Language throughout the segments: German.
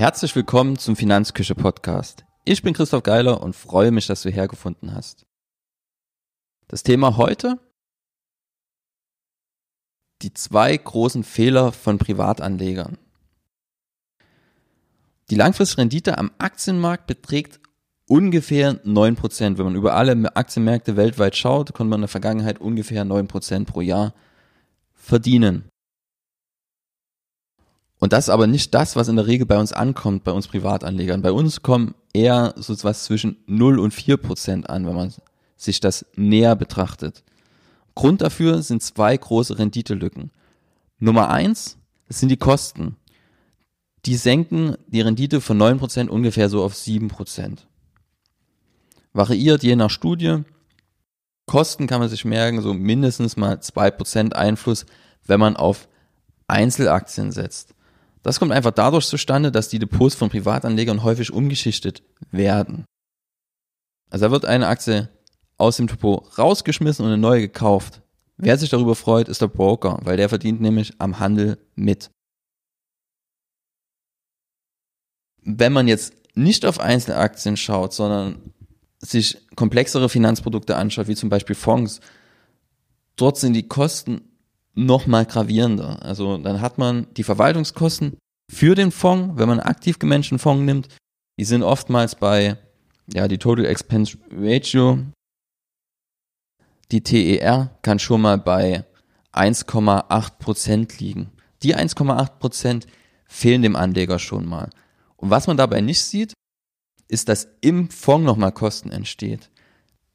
Herzlich willkommen zum Finanzküche Podcast. Ich bin Christoph Geiler und freue mich, dass du hergefunden hast. Das Thema heute? Die zwei großen Fehler von Privatanlegern. Die langfristige Rendite am Aktienmarkt beträgt ungefähr 9%. Wenn man über alle Aktienmärkte weltweit schaut, konnte man in der Vergangenheit ungefähr 9% pro Jahr verdienen. Und das ist aber nicht das, was in der Regel bei uns ankommt, bei uns Privatanlegern. Bei uns kommen eher so was zwischen 0 und 4 Prozent an, wenn man sich das näher betrachtet. Grund dafür sind zwei große Renditelücken. Nummer eins, das sind die Kosten. Die senken die Rendite von 9 Prozent ungefähr so auf 7 Prozent. Variiert je nach Studie. Kosten kann man sich merken, so mindestens mal 2 Prozent Einfluss, wenn man auf Einzelaktien setzt. Das kommt einfach dadurch zustande, dass die Depots von Privatanlegern häufig umgeschichtet werden. Also da wird eine Aktie aus dem Depot rausgeschmissen und eine neue gekauft. Wer sich darüber freut, ist der Broker, weil der verdient nämlich am Handel mit. Wenn man jetzt nicht auf Einzelaktien schaut, sondern sich komplexere Finanzprodukte anschaut, wie zum Beispiel Fonds, dort sind die Kosten nochmal gravierender. Also dann hat man die Verwaltungskosten für den Fonds, wenn man aktiv gemanagten Fonds nimmt, die sind oftmals bei, ja, die Total Expense Ratio, die TER kann schon mal bei 1,8 Prozent liegen. Die 1,8 Prozent fehlen dem Anleger schon mal. Und was man dabei nicht sieht, ist, dass im Fonds nochmal Kosten entsteht.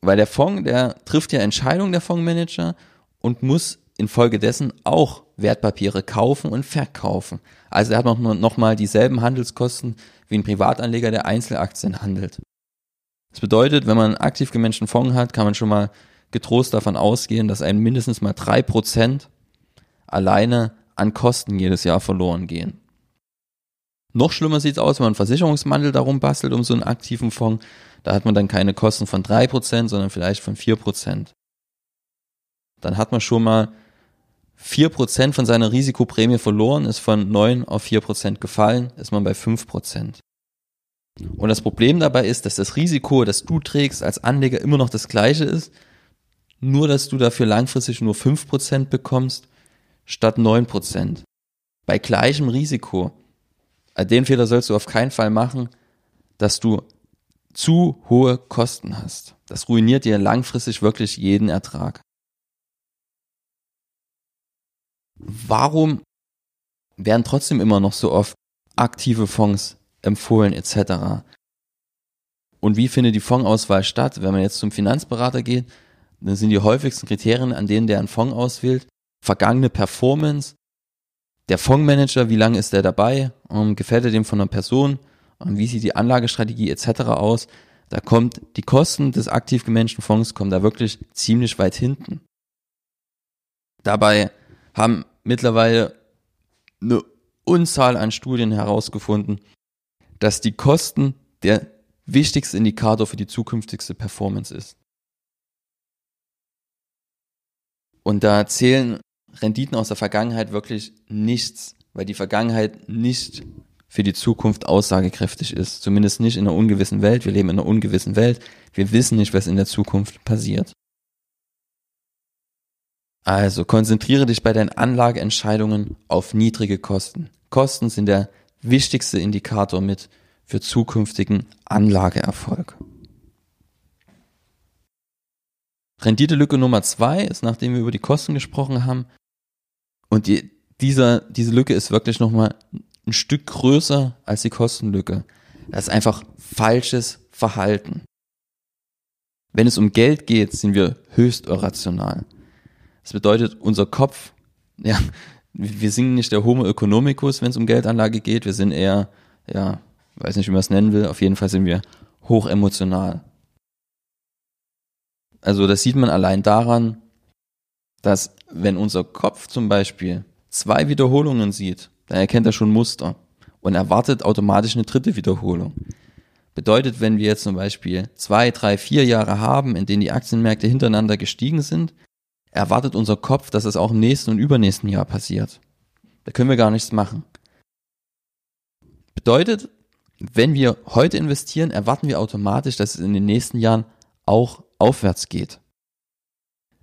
Weil der Fonds, der trifft ja Entscheidungen der Fondsmanager und muss infolgedessen auch Wertpapiere kaufen und verkaufen. Also er hat noch, noch mal dieselben Handelskosten wie ein Privatanleger, der Einzelaktien handelt. Das bedeutet, wenn man einen aktiv gemanagten Fonds hat, kann man schon mal getrost davon ausgehen, dass einem mindestens mal drei Prozent alleine an Kosten jedes Jahr verloren gehen. Noch schlimmer sieht es aus, wenn man einen Versicherungsmandel darum bastelt um so einen aktiven Fonds. Da hat man dann keine Kosten von drei Prozent, sondern vielleicht von vier Prozent. Dann hat man schon mal 4% von seiner Risikoprämie verloren, ist von 9 auf 4% gefallen, ist man bei 5%. Und das Problem dabei ist, dass das Risiko, das du trägst als Anleger immer noch das gleiche ist, nur dass du dafür langfristig nur 5% bekommst statt 9%. Bei gleichem Risiko. Also den Fehler sollst du auf keinen Fall machen, dass du zu hohe Kosten hast. Das ruiniert dir langfristig wirklich jeden Ertrag. Warum werden trotzdem immer noch so oft aktive Fonds empfohlen etc. Und wie findet die Fondsauswahl statt? Wenn man jetzt zum Finanzberater geht, dann sind die häufigsten Kriterien, an denen der einen Fonds auswählt, vergangene Performance, der Fondsmanager, wie lange ist der dabei, um, gefällt er dem von einer Person, um, wie sieht die Anlagestrategie etc. aus. Da kommt die Kosten des aktiv gemanagten Fonds kommen da wirklich ziemlich weit hinten. Dabei haben mittlerweile eine Unzahl an Studien herausgefunden, dass die Kosten der wichtigste Indikator für die zukünftigste Performance ist. Und da zählen Renditen aus der Vergangenheit wirklich nichts, weil die Vergangenheit nicht für die Zukunft aussagekräftig ist. Zumindest nicht in einer ungewissen Welt. Wir leben in einer ungewissen Welt. Wir wissen nicht, was in der Zukunft passiert. Also konzentriere dich bei deinen Anlageentscheidungen auf niedrige Kosten. Kosten sind der wichtigste Indikator mit für zukünftigen Anlageerfolg. Renditelücke Nummer zwei ist, nachdem wir über die Kosten gesprochen haben, und die, dieser, diese Lücke ist wirklich nochmal ein Stück größer als die Kostenlücke. Das ist einfach falsches Verhalten. Wenn es um Geld geht, sind wir höchst irrational. Das bedeutet, unser Kopf, ja, wir sind nicht der Homo economicus, wenn es um Geldanlage geht. Wir sind eher, ja, weiß nicht, wie man es nennen will. Auf jeden Fall sind wir hochemotional. Also das sieht man allein daran, dass wenn unser Kopf zum Beispiel zwei Wiederholungen sieht, dann erkennt er schon Muster und erwartet automatisch eine dritte Wiederholung. Bedeutet, wenn wir jetzt zum Beispiel zwei, drei, vier Jahre haben, in denen die Aktienmärkte hintereinander gestiegen sind, erwartet unser Kopf, dass es auch im nächsten und übernächsten Jahr passiert. Da können wir gar nichts machen. bedeutet, wenn wir heute investieren, erwarten wir automatisch, dass es in den nächsten Jahren auch aufwärts geht.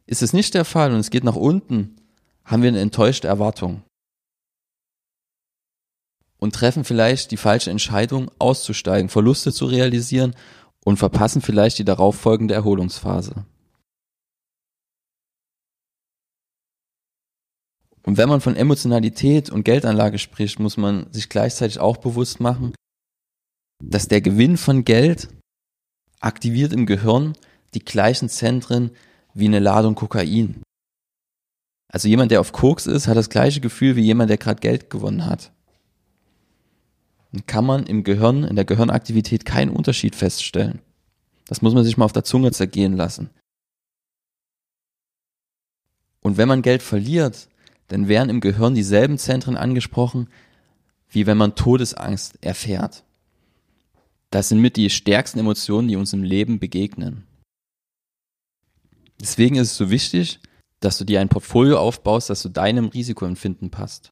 Ist es nicht der Fall und es geht nach unten, haben wir eine enttäuschte Erwartung und treffen vielleicht die falsche Entscheidung, auszusteigen, Verluste zu realisieren und verpassen vielleicht die darauffolgende Erholungsphase. Und wenn man von Emotionalität und Geldanlage spricht, muss man sich gleichzeitig auch bewusst machen, dass der Gewinn von Geld aktiviert im Gehirn die gleichen Zentren wie eine Ladung Kokain. Also jemand, der auf Koks ist, hat das gleiche Gefühl wie jemand, der gerade Geld gewonnen hat. Dann kann man im Gehirn, in der Gehirnaktivität keinen Unterschied feststellen. Das muss man sich mal auf der Zunge zergehen lassen. Und wenn man Geld verliert, dann werden im Gehirn dieselben Zentren angesprochen, wie wenn man Todesangst erfährt. Das sind mit die stärksten Emotionen, die uns im Leben begegnen. Deswegen ist es so wichtig, dass du dir ein Portfolio aufbaust, das zu deinem Risikoempfinden passt.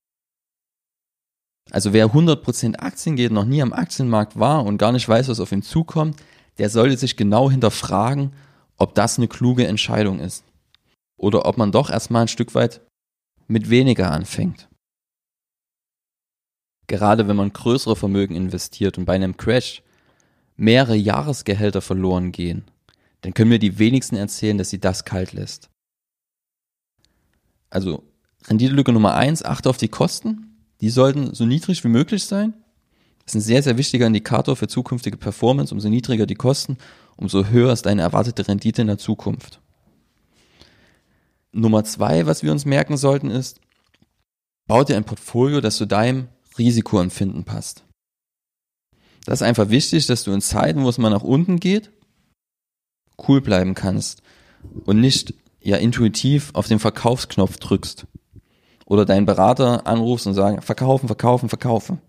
Also wer 100% Aktien geht, noch nie am Aktienmarkt war und gar nicht weiß, was auf ihn zukommt, der sollte sich genau hinterfragen, ob das eine kluge Entscheidung ist. Oder ob man doch erstmal ein Stück weit mit weniger anfängt. Gerade wenn man größere Vermögen investiert und bei einem Crash mehrere Jahresgehälter verloren gehen, dann können mir die wenigsten erzählen, dass sie das kalt lässt. Also Renditelücke Nummer eins: achte auf die Kosten. Die sollten so niedrig wie möglich sein. Das ist ein sehr, sehr wichtiger Indikator für zukünftige Performance. Umso niedriger die Kosten, umso höher ist deine erwartete Rendite in der Zukunft. Nummer zwei, was wir uns merken sollten, ist, bau dir ein Portfolio, das zu deinem Risikoempfinden passt. Das ist einfach wichtig, dass du in Zeiten, wo es mal nach unten geht, cool bleiben kannst und nicht ja intuitiv auf den Verkaufsknopf drückst oder deinen Berater anrufst und sagst, verkaufen, verkaufen, verkaufen.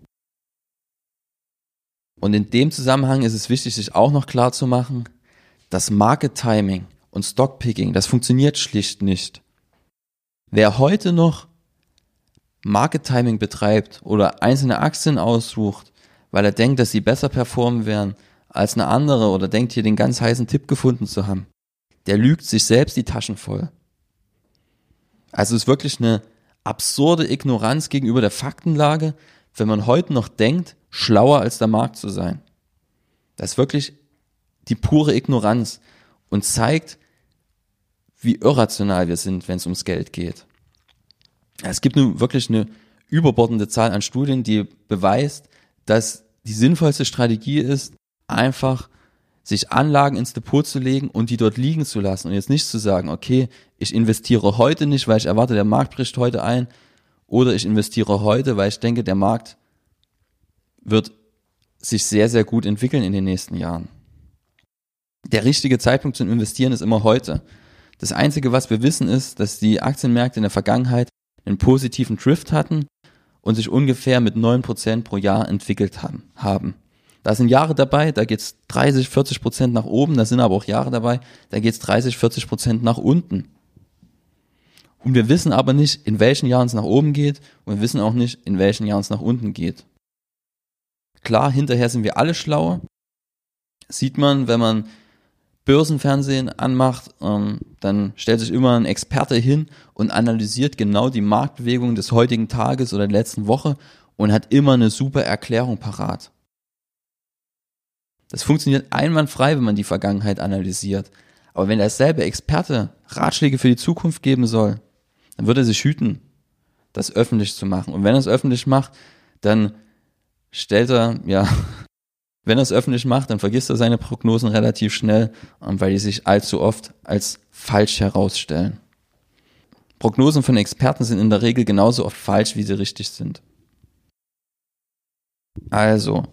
Und in dem Zusammenhang ist es wichtig, sich auch noch klar zu machen, dass Market Timing und Stockpicking, das funktioniert schlicht nicht. Wer heute noch Market Timing betreibt oder einzelne Aktien aussucht, weil er denkt, dass sie besser performen werden als eine andere oder denkt hier den ganz heißen Tipp gefunden zu haben, der lügt sich selbst die Taschen voll. Also es ist wirklich eine absurde Ignoranz gegenüber der Faktenlage, wenn man heute noch denkt, schlauer als der Markt zu sein. Das ist wirklich die pure Ignoranz und zeigt, wie irrational wir sind, wenn es ums Geld geht. Es gibt nun wirklich eine überbordende Zahl an Studien, die beweist, dass die sinnvollste Strategie ist, einfach sich Anlagen ins Depot zu legen und die dort liegen zu lassen und jetzt nicht zu sagen, okay, ich investiere heute nicht, weil ich erwarte, der Markt bricht heute ein, oder ich investiere heute, weil ich denke, der Markt wird sich sehr, sehr gut entwickeln in den nächsten Jahren. Der richtige Zeitpunkt zum Investieren ist immer heute. Das Einzige, was wir wissen, ist, dass die Aktienmärkte in der Vergangenheit einen positiven Drift hatten und sich ungefähr mit neun Prozent pro Jahr entwickelt haben. Da sind Jahre dabei, da geht's 30, 40 Prozent nach oben, da sind aber auch Jahre dabei, da geht's 30, 40 Prozent nach unten. Und wir wissen aber nicht, in welchen Jahren es nach oben geht und wir wissen auch nicht, in welchen Jahren es nach unten geht. Klar, hinterher sind wir alle schlauer. Sieht man, wenn man Börsenfernsehen anmacht, ähm, dann stellt sich immer ein Experte hin und analysiert genau die Marktbewegung des heutigen Tages oder der letzten Woche und hat immer eine super Erklärung parat. Das funktioniert einwandfrei, wenn man die Vergangenheit analysiert. Aber wenn derselbe Experte Ratschläge für die Zukunft geben soll, dann würde er sich hüten, das öffentlich zu machen. Und wenn er es öffentlich macht, dann stellt er, ja, wenn er es öffentlich macht, dann vergisst er seine Prognosen relativ schnell, weil die sich allzu oft als falsch herausstellen. Prognosen von Experten sind in der Regel genauso oft falsch, wie sie richtig sind. Also,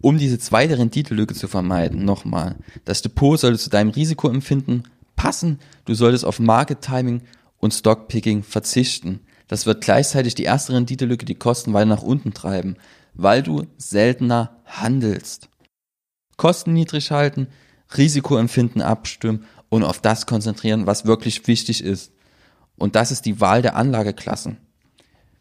um diese zweite Renditelücke zu vermeiden, nochmal, das Depot sollte zu deinem Risikoempfinden passen, du solltest auf Market Timing und Stockpicking verzichten. Das wird gleichzeitig die erste Renditelücke die Kosten weiter nach unten treiben, weil du seltener handelst. Kosten niedrig halten, Risikoempfinden abstimmen und auf das konzentrieren, was wirklich wichtig ist. Und das ist die Wahl der Anlageklassen.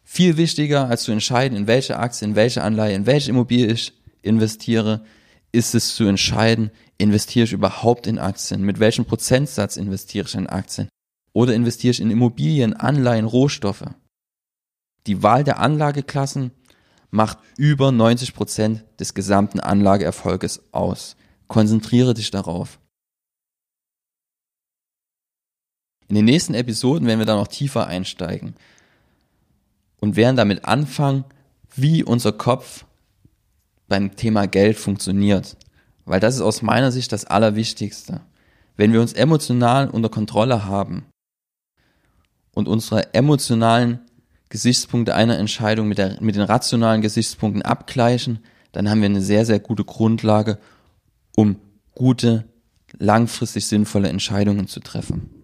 Viel wichtiger, als zu entscheiden, in welche Aktie, in welche Anleihe, in welche Immobilie ich investiere, ist es zu entscheiden, investiere ich überhaupt in Aktien? Mit welchem Prozentsatz investiere ich in Aktien? Oder investiere ich in Immobilien, Anleihen, Rohstoffe? Die Wahl der Anlageklassen macht über 90 Prozent des gesamten Anlageerfolges aus. Konzentriere dich darauf. In den nächsten Episoden werden wir da noch tiefer einsteigen und werden damit anfangen, wie unser Kopf beim Thema Geld funktioniert. Weil das ist aus meiner Sicht das Allerwichtigste. Wenn wir uns emotional unter Kontrolle haben und unsere emotionalen Gesichtspunkte einer Entscheidung mit, der, mit den rationalen Gesichtspunkten abgleichen, dann haben wir eine sehr, sehr gute Grundlage, um gute, langfristig sinnvolle Entscheidungen zu treffen.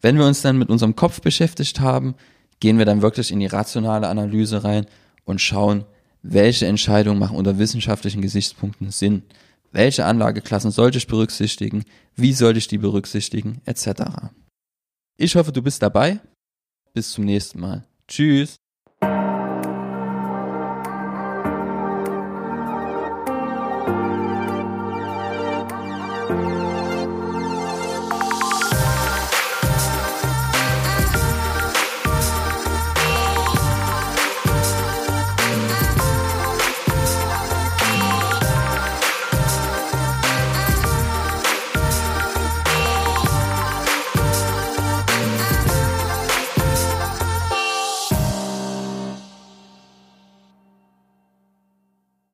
Wenn wir uns dann mit unserem Kopf beschäftigt haben, gehen wir dann wirklich in die rationale Analyse rein und schauen, welche Entscheidungen machen unter wissenschaftlichen Gesichtspunkten Sinn, welche Anlageklassen sollte ich berücksichtigen, wie sollte ich die berücksichtigen, etc. Ich hoffe, du bist dabei. Bis zum nächsten Mal. Tschüss.